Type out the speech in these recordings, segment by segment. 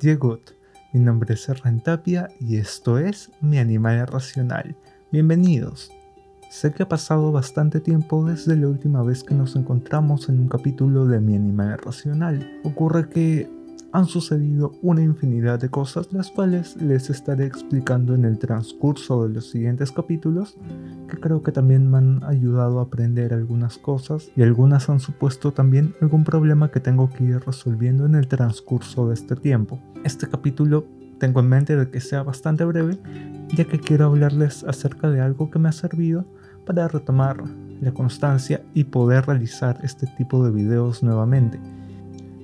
Diego, mi nombre es Rentapia y esto es Mi Animal Racional. Bienvenidos. Sé que ha pasado bastante tiempo desde la última vez que nos encontramos en un capítulo de Mi Animal Racional. Ocurre que han sucedido una infinidad de cosas las cuales les estaré explicando en el transcurso de los siguientes capítulos que creo que también me han ayudado a aprender algunas cosas y algunas han supuesto también algún problema que tengo que ir resolviendo en el transcurso de este tiempo. Este capítulo tengo en mente de que sea bastante breve ya que quiero hablarles acerca de algo que me ha servido para retomar la constancia y poder realizar este tipo de videos nuevamente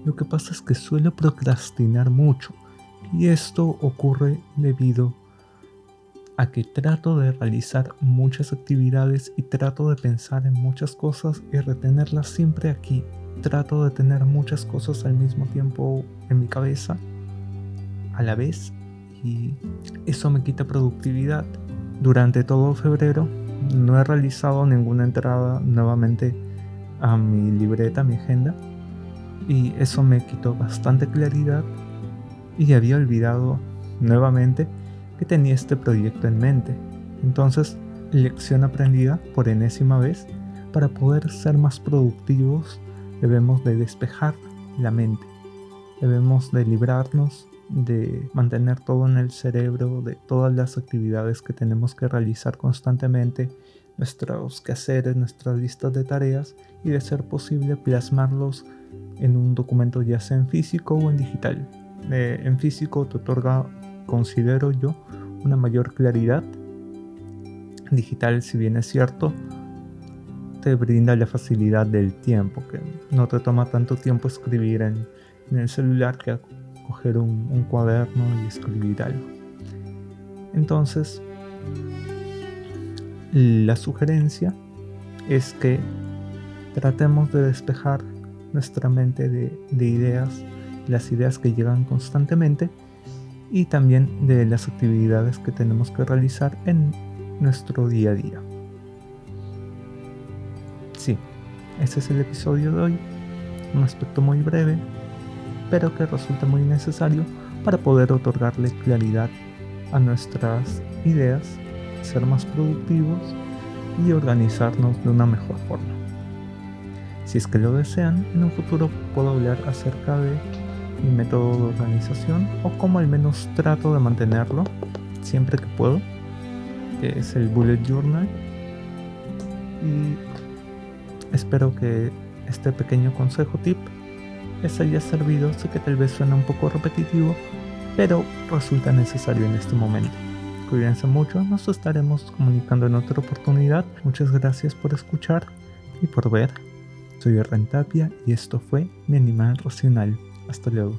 lo que pasa es que suelo procrastinar mucho y esto ocurre debido a que trato de realizar muchas actividades y trato de pensar en muchas cosas y retenerlas siempre aquí. Trato de tener muchas cosas al mismo tiempo en mi cabeza a la vez y eso me quita productividad. Durante todo febrero no he realizado ninguna entrada nuevamente a mi libreta, a mi agenda y eso me quitó bastante claridad y había olvidado nuevamente que tenía este proyecto en mente. Entonces, lección aprendida por enésima vez, para poder ser más productivos debemos de despejar la mente, debemos de librarnos de mantener todo en el cerebro, de todas las actividades que tenemos que realizar constantemente, nuestros quehaceres, nuestras listas de tareas y de ser posible plasmarlos en un documento ya sea en físico o en digital. Eh, en físico te otorga, considero yo, una mayor claridad. Digital, si bien es cierto, te brinda la facilidad del tiempo, que no te toma tanto tiempo escribir en, el celular que coger un, un cuaderno y escribir algo. Entonces, la sugerencia es que tratemos de despejar nuestra mente de, ideas, las ideas que llegan constantemente y también de las actividades que tenemos que realizar en nuestro día a día. Sí, ese es el episodio de hoy, un aspecto muy breve, pero que resulta muy necesario para poder otorgarle claridad a nuestras ideas, ser más productivos y organizarnos de una mejor forma. Si es que lo desean, en un futuro puedo hablar acerca de mi método de organización o cómo al menos trato de mantenerlo siempre que puedo, es el bullet journal. Y espero que este pequeño consejo tip les haya servido. Sé que tal vez suena un poco repetitivo, pero resulta necesario en este momento. Cuídense mucho, nos estaremos comunicando en otra oportunidad. Muchas gracias por escuchar y por ver. Soy Rentapia y esto fue Mi Animal Racional. Hasta luego.